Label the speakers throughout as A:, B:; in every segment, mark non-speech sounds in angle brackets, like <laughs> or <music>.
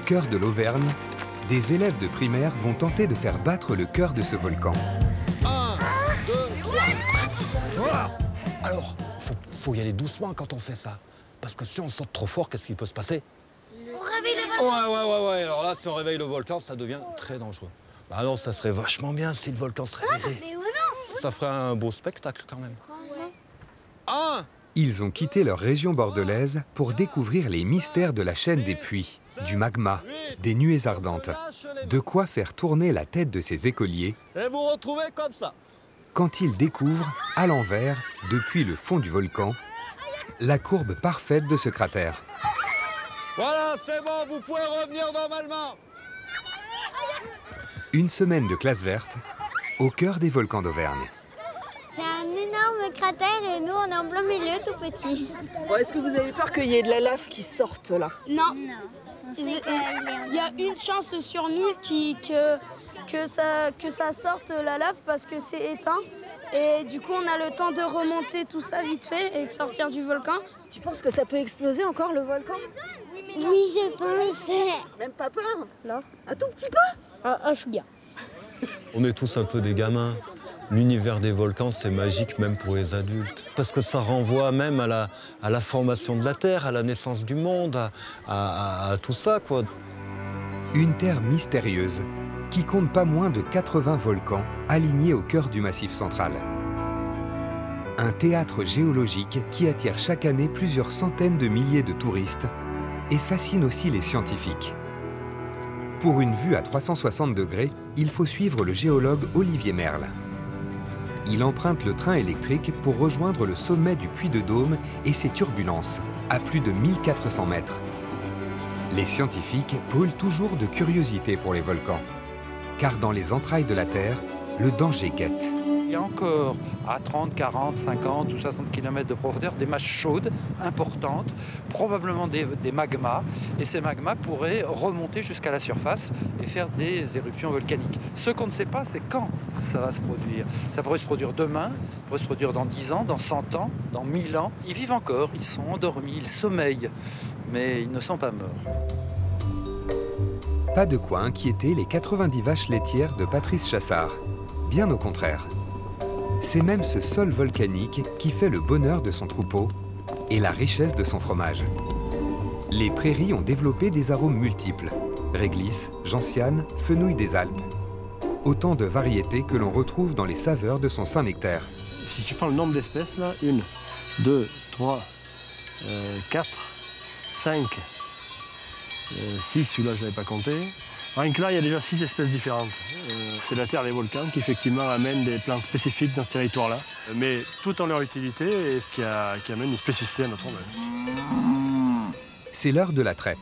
A: Au cœur de l'Auvergne, des élèves de primaire vont tenter de faire battre le cœur de ce volcan.
B: Un, deux, trois. Voilà. Alors, faut, faut y aller doucement quand on fait ça. Parce que si on saute trop fort, qu'est-ce qui peut se passer?
C: On réveille le volcan.
B: Ouais, ouais, ouais, ouais. Alors là, si on réveille le volcan, ça devient très dangereux. Bah non, ça serait vachement bien si le volcan se réveillait.
C: Mais ouais, non.
B: Ça ferait un beau spectacle quand même.
A: Ils ont quitté leur région bordelaise pour découvrir les mystères de la chaîne des puits, du magma, des nuées ardentes. De quoi faire tourner la tête de ces écoliers
B: Et vous retrouvez comme ça.
A: quand ils découvrent, à l'envers, depuis le fond du volcan, la courbe parfaite de ce cratère.
B: Voilà, c'est bon, vous pouvez revenir normalement.
A: Une semaine de classe verte au cœur des volcans d'Auvergne.
C: Et nous, on est en plein milieu, tout petit.
D: Bon, Est-ce que vous avez peur qu'il y ait de la lave qui sorte là?
E: Non.
C: On
E: Il y a une chance sur mille qui, que, que, ça, que ça sorte la lave parce que c'est éteint. Et du coup, on a le temps de remonter tout ça vite fait et de sortir du volcan.
D: Tu penses que ça peut exploser encore le volcan?
C: Oui, je pense.
D: Même pas peur?
E: Non.
D: Un tout petit peu
E: Un, un chouïa.
B: On est tous un peu des gamins. L'univers des volcans, c'est magique même pour les adultes. Parce que ça renvoie même à la, formation de la Terre, à la naissance du monde, à tout ça, quoi.
A: Une terre mystérieuse qui compte pas moins de 80 volcans alignés au cœur du massif central. Un théâtre géologique qui attire chaque année plusieurs centaines de milliers de touristes et fascine aussi les scientifiques. Pour une vue à 360 degrés, il faut suivre le géologue Olivier Merle. Il emprunte le train électrique pour rejoindre le sommet du Puy de Dôme et ses turbulences, à plus de 1400 mètres. Les scientifiques brûlent toujours de curiosité pour les volcans. Car dans les entrailles de la Terre, le danger guette.
F: Il y a encore à 30, 40, 50 ou 60 km de profondeur des masses chaudes importantes, probablement des, des magmas. Et ces magmas pourraient remonter jusqu'à la surface et faire des éruptions volcaniques. Ce qu'on ne sait pas, c'est quand ça va se produire. Ça pourrait se produire demain, ça pourrait se produire dans 10 ans, dans 100 ans, dans 1000 ans. Ils vivent encore, ils sont endormis, ils sommeillent, mais ils ne sont pas morts.
A: Pas de quoi inquiéter les 90 vaches laitières de Patrice Chassard. Bien au contraire. C'est même ce sol volcanique qui fait le bonheur de son troupeau et la richesse de son fromage. Les prairies ont développé des arômes multiples. Réglisse, gentiane, fenouil des Alpes. Autant de variétés que l'on retrouve dans les saveurs de son Saint-Nectaire.
G: Si tu prends le nombre d'espèces, là, 1, 2, 3, 4, 5, 6, celui-là je n'avais pas compté. Rien que là, il y a déjà 6 espèces différentes. Euh, c'est la terre des volcans qui effectivement amène des plantes spécifiques dans ce territoire-là, mais tout en leur utilité et ce qui, a- qui amène une spécificité à notre endroit.
A: C'est l'heure de la traite.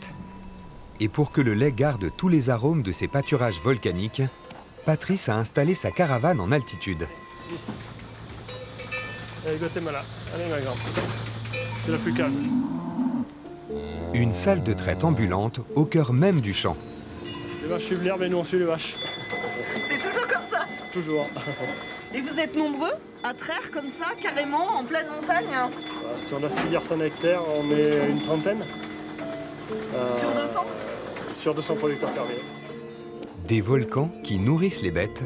A: Et pour que le lait garde tous les arômes de ses pâturages volcaniques, Patrice a installé sa caravane en altitude.
G: 10. Allez, Guatemala. Allez, ma grande. C'est la plus calme.
A: Une salle de traite ambulante au cœur même du champ.
G: Les vaches suivent l'herbe et nous on suit les vaches.
D: C'est toujours comme ça
G: Toujours.
D: Et vous êtes nombreux à traire comme ça, carrément, en pleine montagne hein
G: Sur la filière Saint-Nectaire, on est une trentaine. Euh,
D: Sur 200
G: Sur 200 producteurs fermiers.
A: Des volcans qui nourrissent les bêtes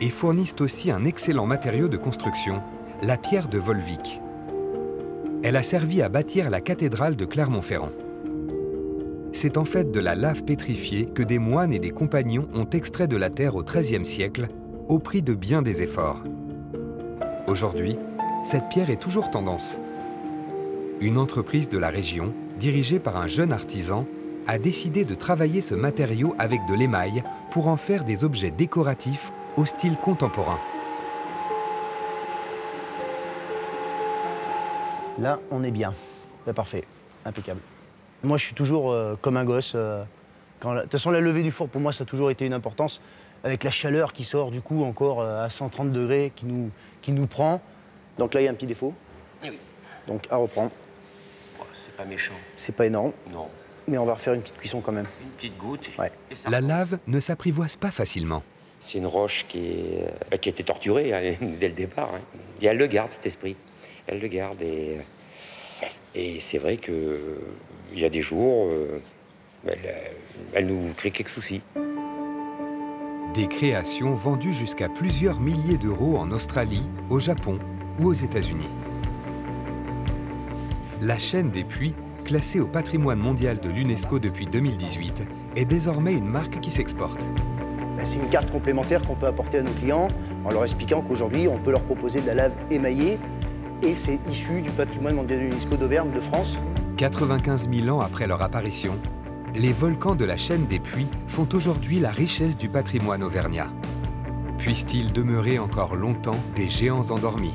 A: et fournissent aussi un excellent matériau de construction, la pierre de Volvic. Elle a servi à bâtir la cathédrale de Clermont-Ferrand. C'est en fait de la lave pétrifiée que des moines et des compagnons ont extrait de la terre au XIIIe siècle, au prix de bien des efforts. Aujourd'hui, cette pierre est toujours tendance. Une entreprise de la région, dirigée par un jeune artisan, a décidé de travailler ce matériau avec de l'émail pour en faire des objets décoratifs au style contemporain.
H: Là, on est bien. Là, parfait. Impeccable. Moi, je suis toujours euh, comme un gosse. euh, quand la- De toute façon, la levée du four, pour moi, ça a toujours été une importance. Avec la chaleur qui sort, du coup, encore euh, à 130 degrés, qui nous, qui nous prend. Donc là, il y a un petit défaut.
I: Eh oui.
H: Donc, à reprendre.
I: Oh, c'est pas méchant.
H: C'est pas énorme,
I: Non.
H: mais on va refaire une petite cuisson quand même.
I: Une petite goutte.
H: Ouais.
I: et ça
A: La lave ne s'apprivoise pas facilement.
I: C'est une roche qui, est, qui a été torturée hein, <laughs> dès le départ. hein. Et elle le garde, cet esprit. Elle le garde. Et, et c'est vrai qu'il y a des jours, euh, elle, elle nous crée quelques soucis.
A: Des créations vendues jusqu'à plusieurs milliers d'euros en Australie, au Japon ou aux États-Unis. La chaîne des puits, classée au patrimoine mondial de l'UNESCO depuis 2018, est désormais une marque qui s'exporte.
H: Ben, C'est une carte complémentaire qu'on peut apporter à nos clients en leur expliquant qu'aujourd'hui, on peut leur proposer de la lave émaillée et c'est issu du patrimoine mondial de l'UNESCO d'Auvergne de France.
A: 95 000 ans après leur apparition, les volcans de la chaîne des puits font aujourd'hui la richesse du patrimoine auvergnat. Puissent-ils demeurer encore longtemps des géants endormis?